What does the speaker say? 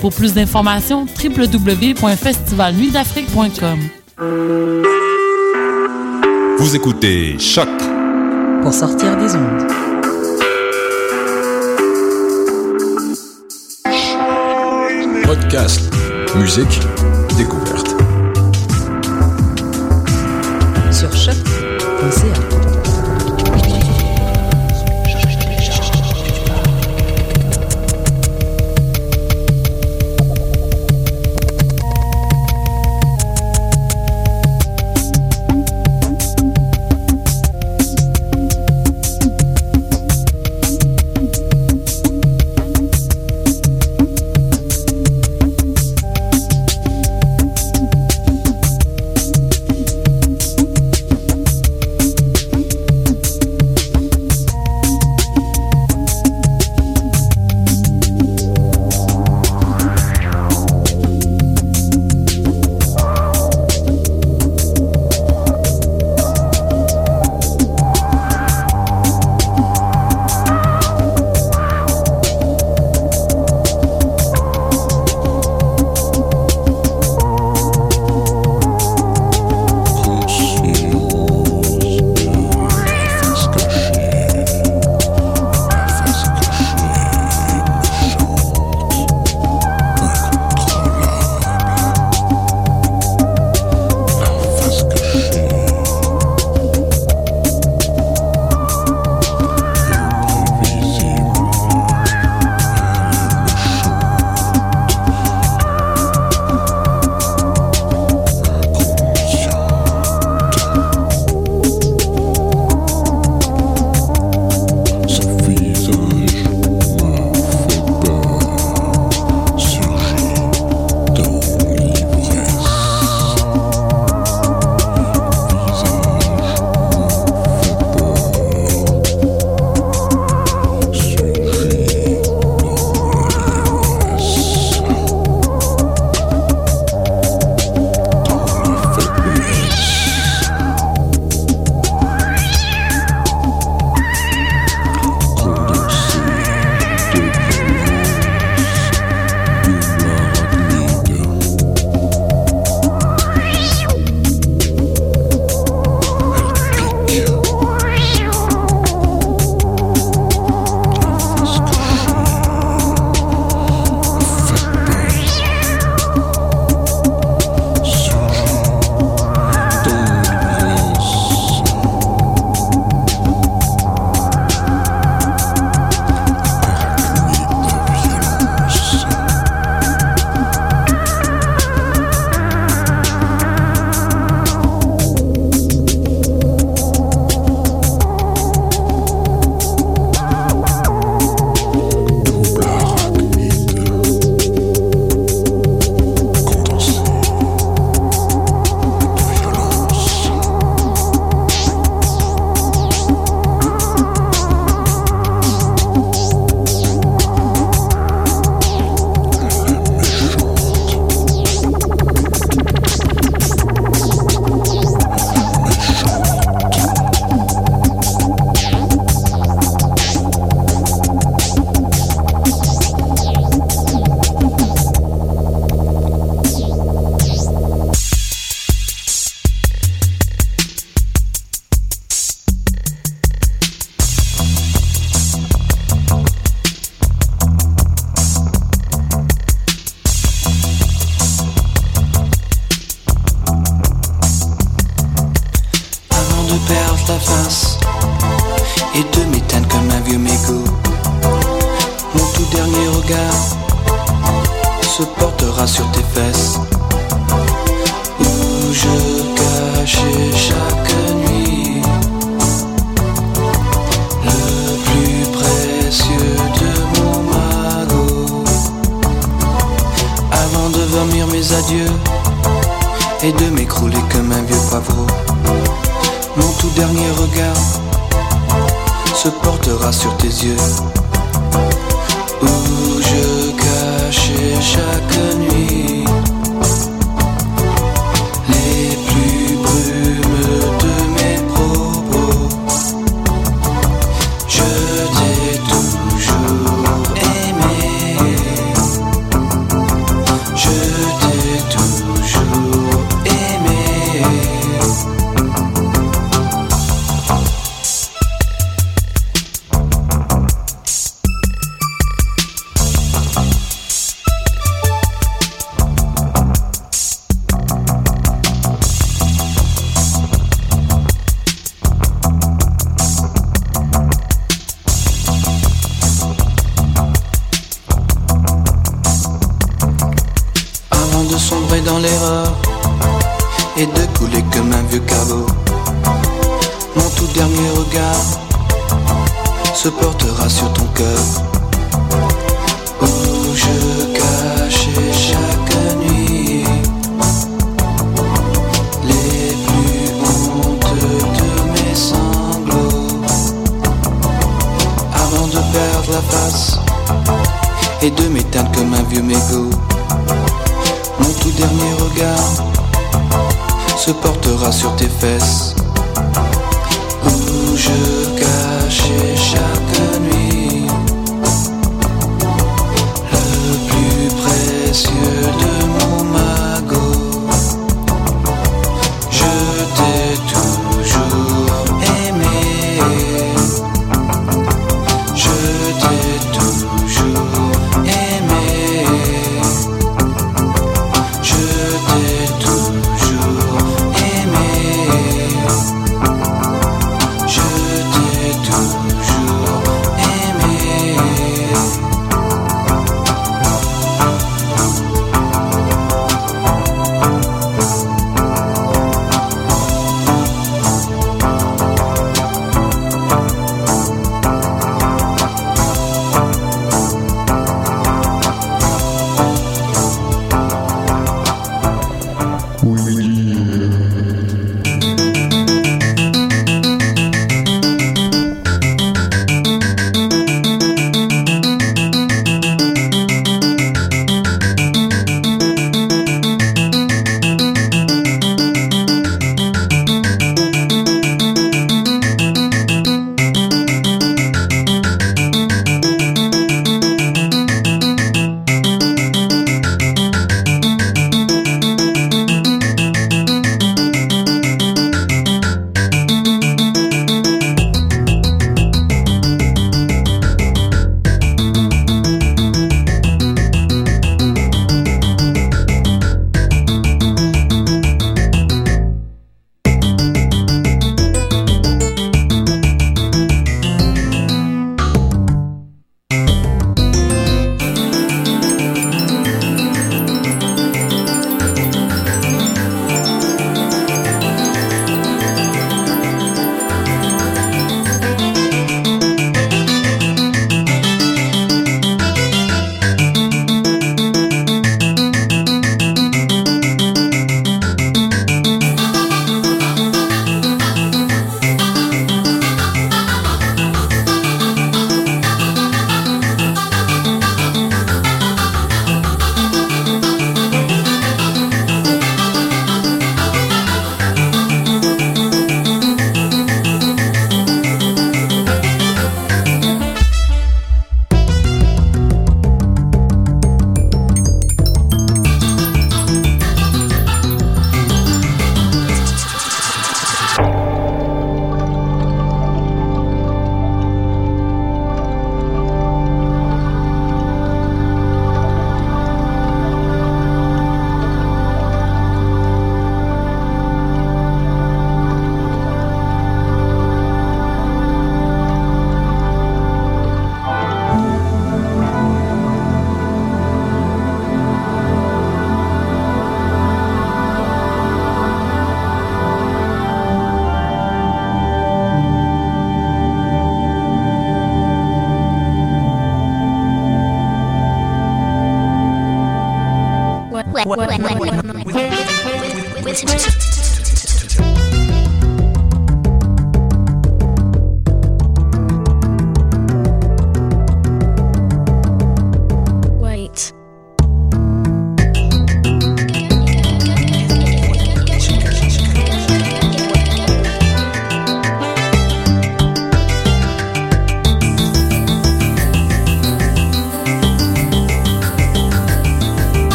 Pour plus d'informations, www.festivalnuitdafrique.com. Vous écoutez Choc pour sortir des ondes. Podcast, musique, adieux et de m'écrouler comme un vieux pavot. Mon tout dernier regard se portera sur tes yeux. Où je cachais chaque nuit